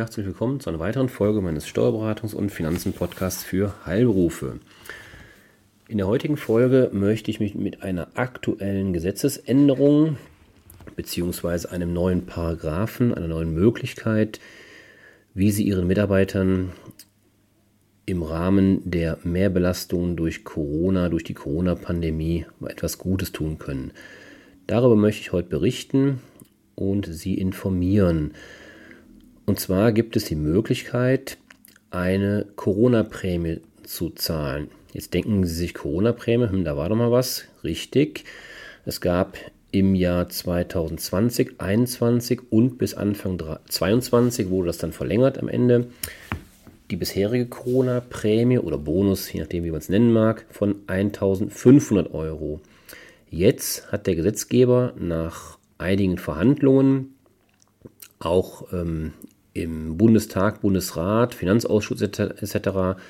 Herzlich willkommen zu einer weiteren Folge meines Steuerberatungs- und Finanzen-Podcasts für Heilberufe. In der heutigen Folge möchte ich mich mit einer aktuellen Gesetzesänderung bzw. einem neuen Paragraphen, einer neuen Möglichkeit, wie Sie Ihren Mitarbeitern im Rahmen der Mehrbelastung durch Corona, durch die Corona-Pandemie etwas Gutes tun können. Darüber möchte ich heute berichten und Sie informieren. Und zwar gibt es die Möglichkeit, eine Corona-Prämie zu zahlen. Jetzt denken Sie sich Corona-Prämie, hm, da war doch mal was. Richtig. Es gab im Jahr 2020, 2021 und bis Anfang 2022 wurde das dann verlängert am Ende. Die bisherige Corona-Prämie oder Bonus, je nachdem wie man es nennen mag, von 1500 Euro. Jetzt hat der Gesetzgeber nach einigen Verhandlungen auch ähm, im Bundestag, Bundesrat, Finanzausschuss etc.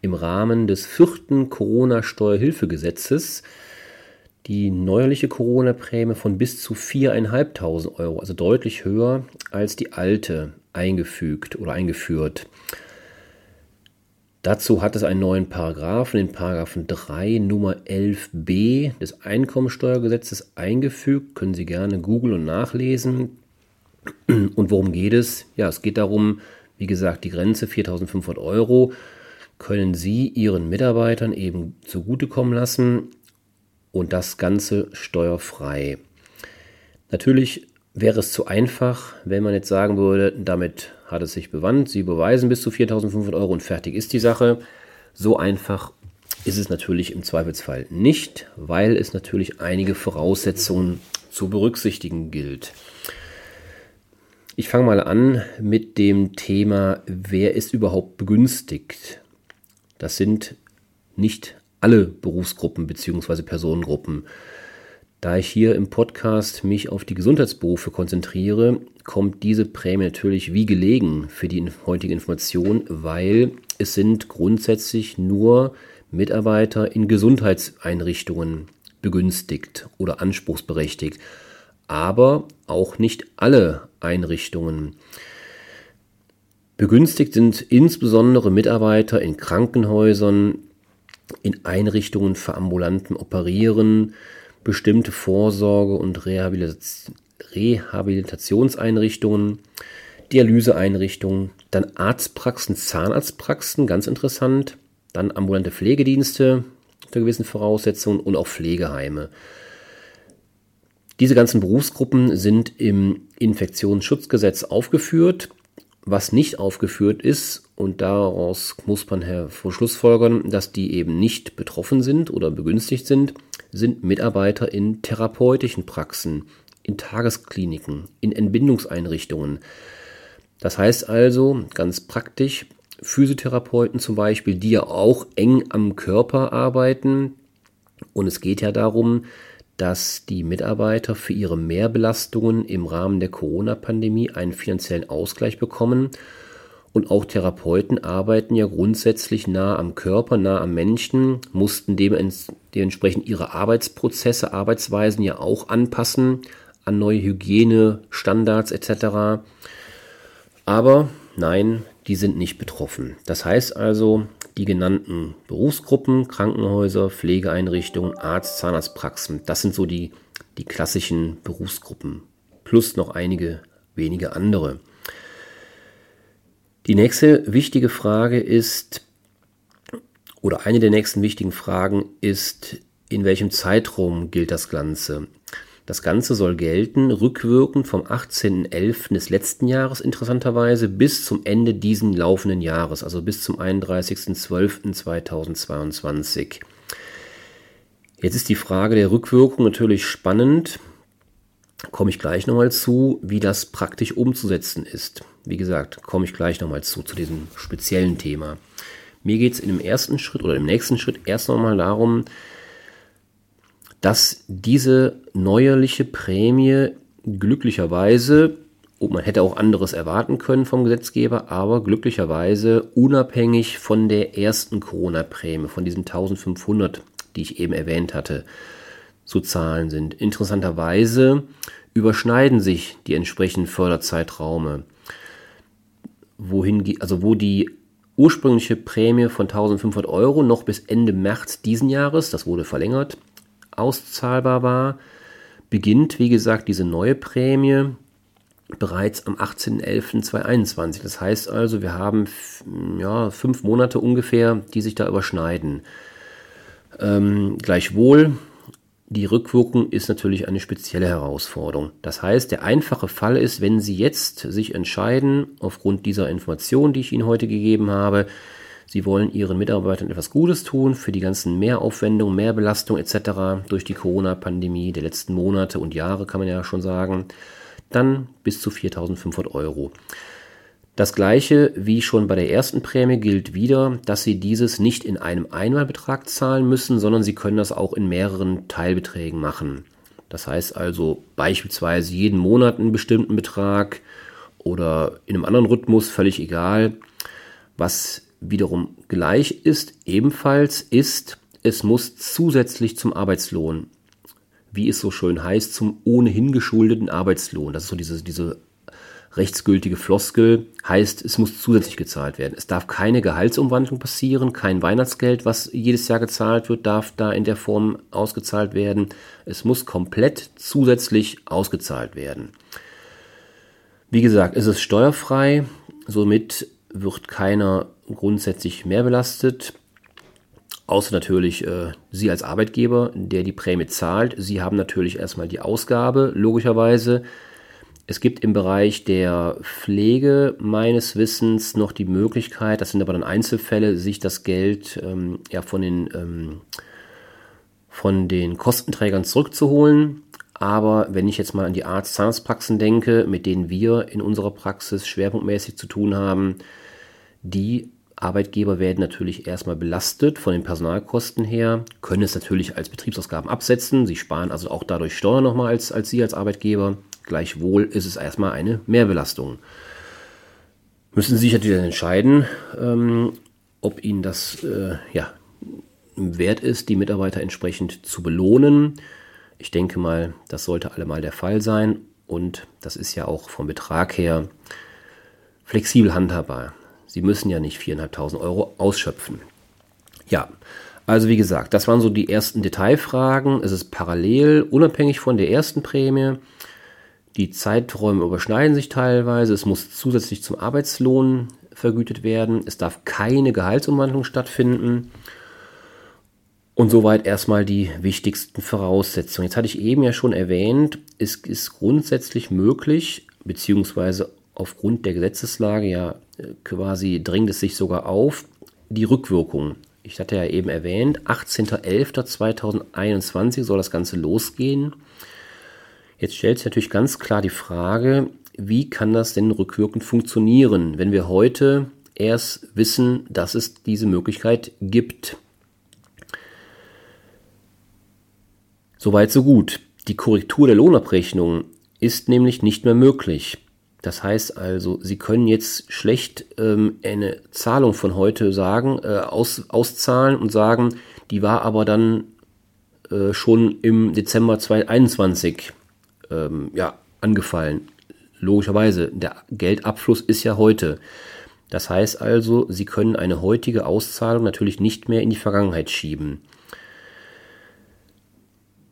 im Rahmen des vierten Corona-Steuerhilfegesetzes die neuerliche Corona-Prämie von bis zu 4.500 Euro, also deutlich höher als die alte, eingefügt oder eingeführt. Dazu hat es einen neuen Paragraphen, den Paragraphen 3 Nummer 11b des Einkommensteuergesetzes eingefügt. Können Sie gerne googeln und nachlesen. Und worum geht es? Ja, es geht darum, wie gesagt, die Grenze 4.500 Euro können Sie Ihren Mitarbeitern eben zugutekommen lassen und das Ganze steuerfrei. Natürlich wäre es zu einfach, wenn man jetzt sagen würde, damit hat es sich bewandt, Sie beweisen bis zu 4.500 Euro und fertig ist die Sache. So einfach ist es natürlich im Zweifelsfall nicht, weil es natürlich einige Voraussetzungen zu berücksichtigen gilt. Ich fange mal an mit dem Thema, wer ist überhaupt begünstigt? Das sind nicht alle Berufsgruppen bzw. Personengruppen. Da ich hier im Podcast mich auf die Gesundheitsberufe konzentriere, kommt diese Prämie natürlich wie gelegen für die heutige Information, weil es sind grundsätzlich nur Mitarbeiter in Gesundheitseinrichtungen begünstigt oder anspruchsberechtigt aber auch nicht alle Einrichtungen. Begünstigt sind insbesondere Mitarbeiter in Krankenhäusern, in Einrichtungen für ambulanten Operieren, bestimmte Vorsorge- und Rehabilitationseinrichtungen, Dialyseeinrichtungen, dann Arztpraxen, Zahnarztpraxen, ganz interessant, dann ambulante Pflegedienste unter gewissen Voraussetzungen und auch Pflegeheime. Diese ganzen Berufsgruppen sind im Infektionsschutzgesetz aufgeführt. Was nicht aufgeführt ist, und daraus muss man hervorschlussfolgern, dass die eben nicht betroffen sind oder begünstigt sind, sind Mitarbeiter in therapeutischen Praxen, in Tageskliniken, in Entbindungseinrichtungen. Das heißt also ganz praktisch, Physiotherapeuten zum Beispiel, die ja auch eng am Körper arbeiten. Und es geht ja darum, dass die Mitarbeiter für ihre Mehrbelastungen im Rahmen der Corona-Pandemie einen finanziellen Ausgleich bekommen. Und auch Therapeuten arbeiten ja grundsätzlich nah am Körper, nah am Menschen, mussten dementsprechend ihre Arbeitsprozesse, Arbeitsweisen ja auch anpassen an neue Hygienestandards etc. Aber nein, die sind nicht betroffen. Das heißt also, die genannten Berufsgruppen, Krankenhäuser, Pflegeeinrichtungen, Arzt, Zahnarztpraxen, das sind so die, die klassischen Berufsgruppen. Plus noch einige wenige andere. Die nächste wichtige Frage ist, oder eine der nächsten wichtigen Fragen ist, in welchem Zeitraum gilt das Ganze? Das Ganze soll gelten, rückwirkend vom 18.11. des letzten Jahres interessanterweise bis zum Ende diesen laufenden Jahres, also bis zum 31.12.2022. Jetzt ist die Frage der Rückwirkung natürlich spannend. Komme ich gleich nochmal zu, wie das praktisch umzusetzen ist. Wie gesagt, komme ich gleich nochmal zu, zu diesem speziellen Thema. Mir geht es in dem ersten Schritt oder im nächsten Schritt erst nochmal darum, dass diese neuerliche Prämie glücklicherweise, und man hätte auch anderes erwarten können vom Gesetzgeber, aber glücklicherweise unabhängig von der ersten Corona-Prämie, von diesen 1500, die ich eben erwähnt hatte, zu zahlen sind. Interessanterweise überschneiden sich die entsprechenden Förderzeitraume. wohin, also wo die ursprüngliche Prämie von 1500 Euro noch bis Ende März diesen Jahres, das wurde verlängert, auszahlbar war, beginnt, wie gesagt, diese neue Prämie bereits am 18.11.2021. Das heißt also, wir haben ja, fünf Monate ungefähr, die sich da überschneiden. Ähm, gleichwohl, die Rückwirkung ist natürlich eine spezielle Herausforderung. Das heißt, der einfache Fall ist, wenn Sie jetzt sich entscheiden, aufgrund dieser Information, die ich Ihnen heute gegeben habe, Sie wollen Ihren Mitarbeitern etwas Gutes tun für die ganzen Mehraufwendungen, Mehrbelastung etc. durch die Corona-Pandemie der letzten Monate und Jahre, kann man ja schon sagen, dann bis zu 4.500 Euro. Das gleiche wie schon bei der ersten Prämie gilt wieder, dass Sie dieses nicht in einem Einmalbetrag zahlen müssen, sondern Sie können das auch in mehreren Teilbeträgen machen. Das heißt also beispielsweise jeden Monat einen bestimmten Betrag oder in einem anderen Rhythmus, völlig egal. Was wiederum gleich ist, ebenfalls ist, es muss zusätzlich zum Arbeitslohn, wie es so schön heißt, zum ohnehin geschuldeten Arbeitslohn, das ist so diese, diese rechtsgültige Floskel, heißt, es muss zusätzlich gezahlt werden. Es darf keine Gehaltsumwandlung passieren, kein Weihnachtsgeld, was jedes Jahr gezahlt wird, darf da in der Form ausgezahlt werden. Es muss komplett zusätzlich ausgezahlt werden. Wie gesagt, es ist steuerfrei, somit wird keiner grundsätzlich mehr belastet. Außer natürlich äh, Sie als Arbeitgeber, der die Prämie zahlt. Sie haben natürlich erstmal die Ausgabe, logischerweise. Es gibt im Bereich der Pflege meines Wissens noch die Möglichkeit, das sind aber dann Einzelfälle, sich das Geld ähm, ja, von, den, ähm, von den Kostenträgern zurückzuholen. Aber wenn ich jetzt mal an die Arzt-Zahnarztpraxen denke, mit denen wir in unserer Praxis schwerpunktmäßig zu tun haben, die Arbeitgeber werden natürlich erstmal belastet von den Personalkosten her, können es natürlich als Betriebsausgaben absetzen. Sie sparen also auch dadurch Steuern nochmal als, als Sie als Arbeitgeber. Gleichwohl ist es erstmal eine Mehrbelastung. Müssen Sie sich natürlich entscheiden, ähm, ob Ihnen das äh, ja, wert ist, die Mitarbeiter entsprechend zu belohnen. Ich denke mal, das sollte allemal der Fall sein und das ist ja auch vom Betrag her flexibel handhabbar. Sie müssen ja nicht 4.500 Euro ausschöpfen. Ja, also wie gesagt, das waren so die ersten Detailfragen. Es ist parallel, unabhängig von der ersten Prämie. Die Zeiträume überschneiden sich teilweise. Es muss zusätzlich zum Arbeitslohn vergütet werden. Es darf keine Gehaltsumwandlung stattfinden. Und soweit erstmal die wichtigsten Voraussetzungen. Jetzt hatte ich eben ja schon erwähnt, es ist grundsätzlich möglich, beziehungsweise aufgrund der Gesetzeslage ja quasi drängt es sich sogar auf, die Rückwirkung. Ich hatte ja eben erwähnt, 18.11.2021 soll das Ganze losgehen. Jetzt stellt sich natürlich ganz klar die Frage, wie kann das denn rückwirkend funktionieren, wenn wir heute erst wissen, dass es diese Möglichkeit gibt. Soweit so gut. Die Korrektur der Lohnabrechnung ist nämlich nicht mehr möglich. Das heißt also, Sie können jetzt schlecht ähm, eine Zahlung von heute sagen, äh, aus, auszahlen und sagen, die war aber dann äh, schon im Dezember 2021 ähm, ja, angefallen. Logischerweise, der Geldabfluss ist ja heute. Das heißt also, Sie können eine heutige Auszahlung natürlich nicht mehr in die Vergangenheit schieben.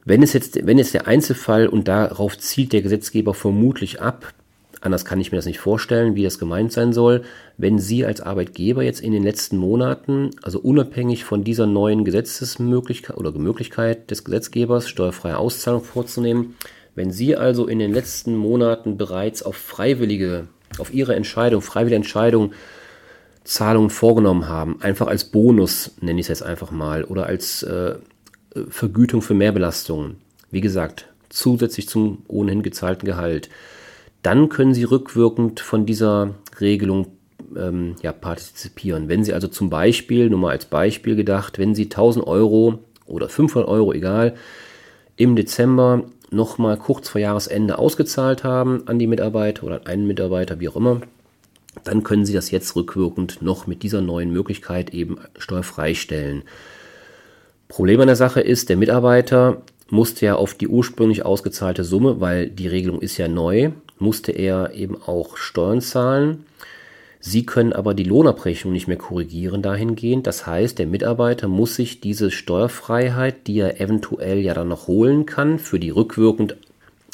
Wenn es jetzt, wenn es der Einzelfall und darauf zielt der Gesetzgeber vermutlich ab, Anders kann ich mir das nicht vorstellen, wie das gemeint sein soll. Wenn Sie als Arbeitgeber jetzt in den letzten Monaten, also unabhängig von dieser neuen Gesetzesmöglichkeit oder Möglichkeit des Gesetzgebers, steuerfreie Auszahlung vorzunehmen, wenn Sie also in den letzten Monaten bereits auf freiwillige, auf Ihre Entscheidung, freiwillige Entscheidung Zahlungen vorgenommen haben, einfach als Bonus, nenne ich es jetzt einfach mal, oder als äh, Vergütung für Mehrbelastungen, wie gesagt, zusätzlich zum ohnehin gezahlten Gehalt, dann können Sie rückwirkend von dieser Regelung ähm, ja, partizipieren. Wenn Sie also zum Beispiel, nur mal als Beispiel gedacht, wenn Sie 1000 Euro oder 500 Euro, egal, im Dezember nochmal kurz vor Jahresende ausgezahlt haben an die Mitarbeiter oder an einen Mitarbeiter, wie auch immer, dann können Sie das jetzt rückwirkend noch mit dieser neuen Möglichkeit eben steuerfrei stellen. Problem an der Sache ist, der Mitarbeiter musste ja auf die ursprünglich ausgezahlte Summe, weil die Regelung ist ja neu, musste er eben auch Steuern zahlen. Sie können aber die Lohnabrechnung nicht mehr korrigieren dahingehend. Das heißt, der Mitarbeiter muss sich diese Steuerfreiheit, die er eventuell ja dann noch holen kann, für die rückwirkend,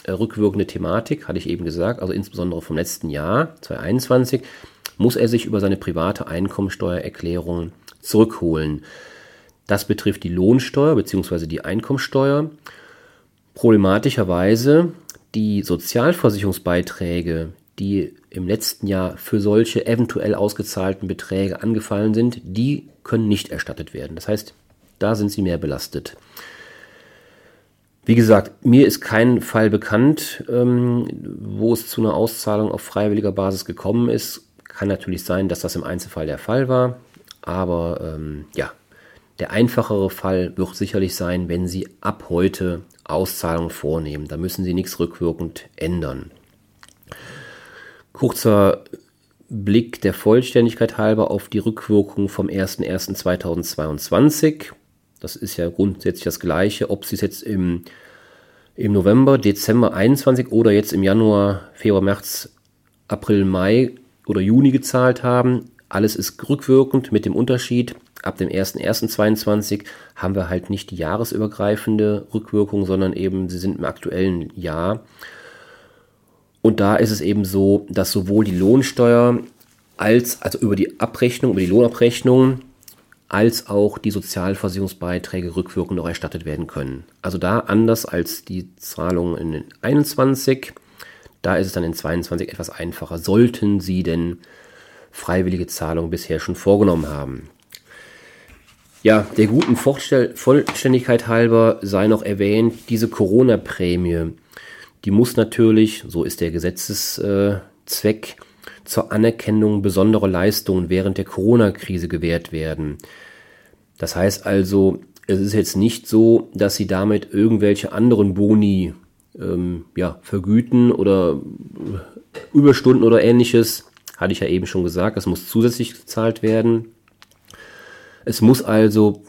äh, rückwirkende Thematik, hatte ich eben gesagt, also insbesondere vom letzten Jahr, 2021, muss er sich über seine private Einkommensteuererklärung zurückholen. Das betrifft die Lohnsteuer bzw. die Einkommensteuer. Problematischerweise die Sozialversicherungsbeiträge, die im letzten Jahr für solche eventuell ausgezahlten Beträge angefallen sind, die können nicht erstattet werden. Das heißt, da sind sie mehr belastet. Wie gesagt, mir ist kein Fall bekannt, ähm, wo es zu einer Auszahlung auf freiwilliger Basis gekommen ist. Kann natürlich sein, dass das im Einzelfall der Fall war, aber ähm, ja, der einfachere Fall wird sicherlich sein, wenn Sie ab heute Auszahlungen vornehmen. Da müssen Sie nichts rückwirkend ändern. Kurzer Blick der Vollständigkeit halber auf die Rückwirkung vom 01.01.2022. Das ist ja grundsätzlich das gleiche, ob Sie es jetzt im, im November, Dezember 21 oder jetzt im Januar, Februar, März, April, Mai oder Juni gezahlt haben. Alles ist rückwirkend mit dem Unterschied. Ab dem 01.01.22 haben wir halt nicht die jahresübergreifende Rückwirkung, sondern eben sie sind im aktuellen Jahr. Und da ist es eben so, dass sowohl die Lohnsteuer als, also über die Abrechnung, über die Lohnabrechnung, als auch die Sozialversicherungsbeiträge rückwirkend noch erstattet werden können. Also da anders als die Zahlungen in den 21, da ist es dann in 22 etwas einfacher, sollten Sie denn freiwillige Zahlungen bisher schon vorgenommen haben. Ja, der guten Vollständigkeit halber sei noch erwähnt, diese Corona-Prämie die muss natürlich, so ist der Gesetzeszweck, zur Anerkennung besonderer Leistungen während der Corona-Krise gewährt werden. Das heißt also, es ist jetzt nicht so, dass sie damit irgendwelche anderen Boni ähm, ja, vergüten oder Überstunden oder ähnliches. Hatte ich ja eben schon gesagt, das muss zusätzlich gezahlt werden. Es muss also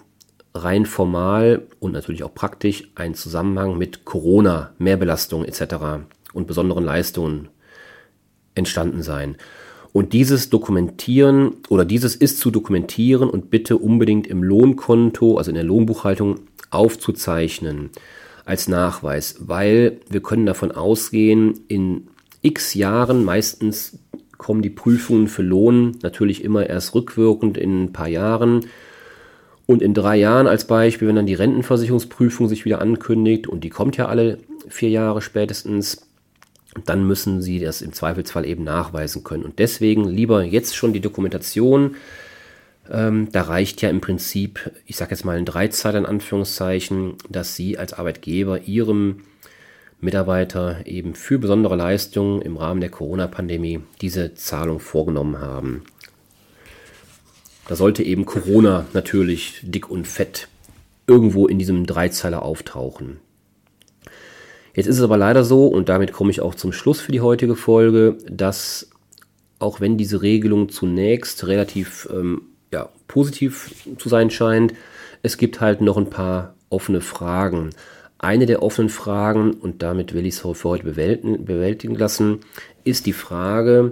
rein formal und natürlich auch praktisch ein Zusammenhang mit Corona, Mehrbelastung etc. und besonderen Leistungen entstanden sein. Und dieses dokumentieren oder dieses ist zu dokumentieren und bitte unbedingt im Lohnkonto, also in der Lohnbuchhaltung aufzuzeichnen als Nachweis, weil wir können davon ausgehen, in x Jahren meistens kommen die Prüfungen für Lohn natürlich immer erst rückwirkend in ein paar Jahren und in drei Jahren als Beispiel, wenn dann die Rentenversicherungsprüfung sich wieder ankündigt und die kommt ja alle vier Jahre spätestens, dann müssen Sie das im Zweifelsfall eben nachweisen können. Und deswegen lieber jetzt schon die Dokumentation. Ähm, da reicht ja im Prinzip, ich sage jetzt mal ein Dreizeiler in Anführungszeichen, dass Sie als Arbeitgeber Ihrem Mitarbeiter eben für besondere Leistungen im Rahmen der Corona-Pandemie diese Zahlung vorgenommen haben. Da sollte eben Corona natürlich dick und fett irgendwo in diesem Dreizeiler auftauchen. Jetzt ist es aber leider so, und damit komme ich auch zum Schluss für die heutige Folge, dass auch wenn diese Regelung zunächst relativ ähm, ja, positiv zu sein scheint, es gibt halt noch ein paar offene Fragen. Eine der offenen Fragen, und damit will ich es für heute bewältigen lassen, ist die Frage,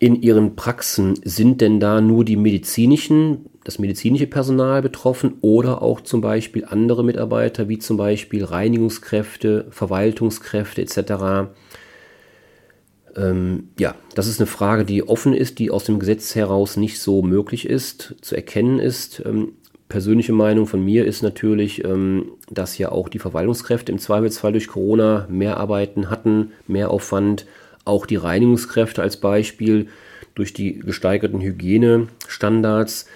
in Ihren Praxen sind denn da nur die medizinischen, das medizinische Personal betroffen oder auch zum Beispiel andere Mitarbeiter wie zum Beispiel Reinigungskräfte, Verwaltungskräfte etc.? Ähm, ja, das ist eine Frage, die offen ist, die aus dem Gesetz heraus nicht so möglich ist, zu erkennen ist. Ähm, persönliche Meinung von mir ist natürlich, ähm, dass ja auch die Verwaltungskräfte im Zweifelsfall durch Corona mehr Arbeiten hatten, mehr Aufwand auch die Reinigungskräfte als Beispiel durch die gesteigerten Hygienestandards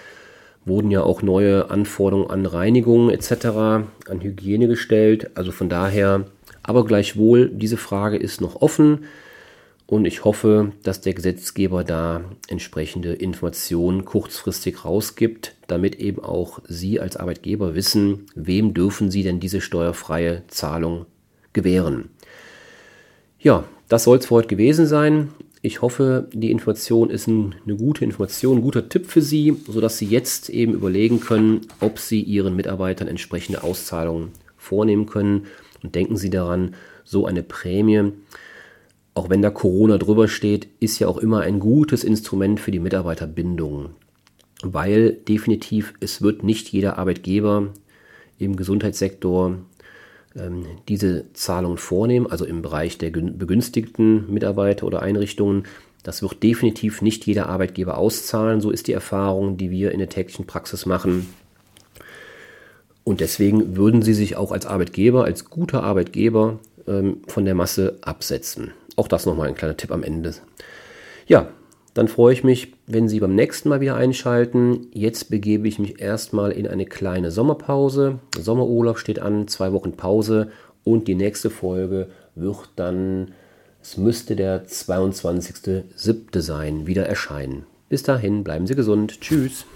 wurden ja auch neue Anforderungen an Reinigung etc., an Hygiene gestellt. Also von daher, aber gleichwohl, diese Frage ist noch offen und ich hoffe, dass der Gesetzgeber da entsprechende Informationen kurzfristig rausgibt, damit eben auch Sie als Arbeitgeber wissen, wem dürfen Sie denn diese steuerfreie Zahlung gewähren. Ja, das soll es für heute gewesen sein. Ich hoffe, die Information ist ein, eine gute Information, ein guter Tipp für Sie, sodass Sie jetzt eben überlegen können, ob Sie Ihren Mitarbeitern entsprechende Auszahlungen vornehmen können. Und denken Sie daran, so eine Prämie auch wenn da Corona drüber steht, ist ja auch immer ein gutes Instrument für die Mitarbeiterbindung. Weil definitiv, es wird nicht jeder Arbeitgeber im Gesundheitssektor ähm, diese Zahlungen vornehmen, also im Bereich der begünstigten Mitarbeiter oder Einrichtungen. Das wird definitiv nicht jeder Arbeitgeber auszahlen. So ist die Erfahrung, die wir in der täglichen Praxis machen. Und deswegen würden sie sich auch als Arbeitgeber, als guter Arbeitgeber ähm, von der Masse absetzen. Auch das nochmal ein kleiner Tipp am Ende. Ja, dann freue ich mich, wenn Sie beim nächsten Mal wieder einschalten. Jetzt begebe ich mich erstmal in eine kleine Sommerpause. Sommerurlaub steht an, zwei Wochen Pause und die nächste Folge wird dann, es müsste der 22.07. sein, wieder erscheinen. Bis dahin, bleiben Sie gesund. Tschüss.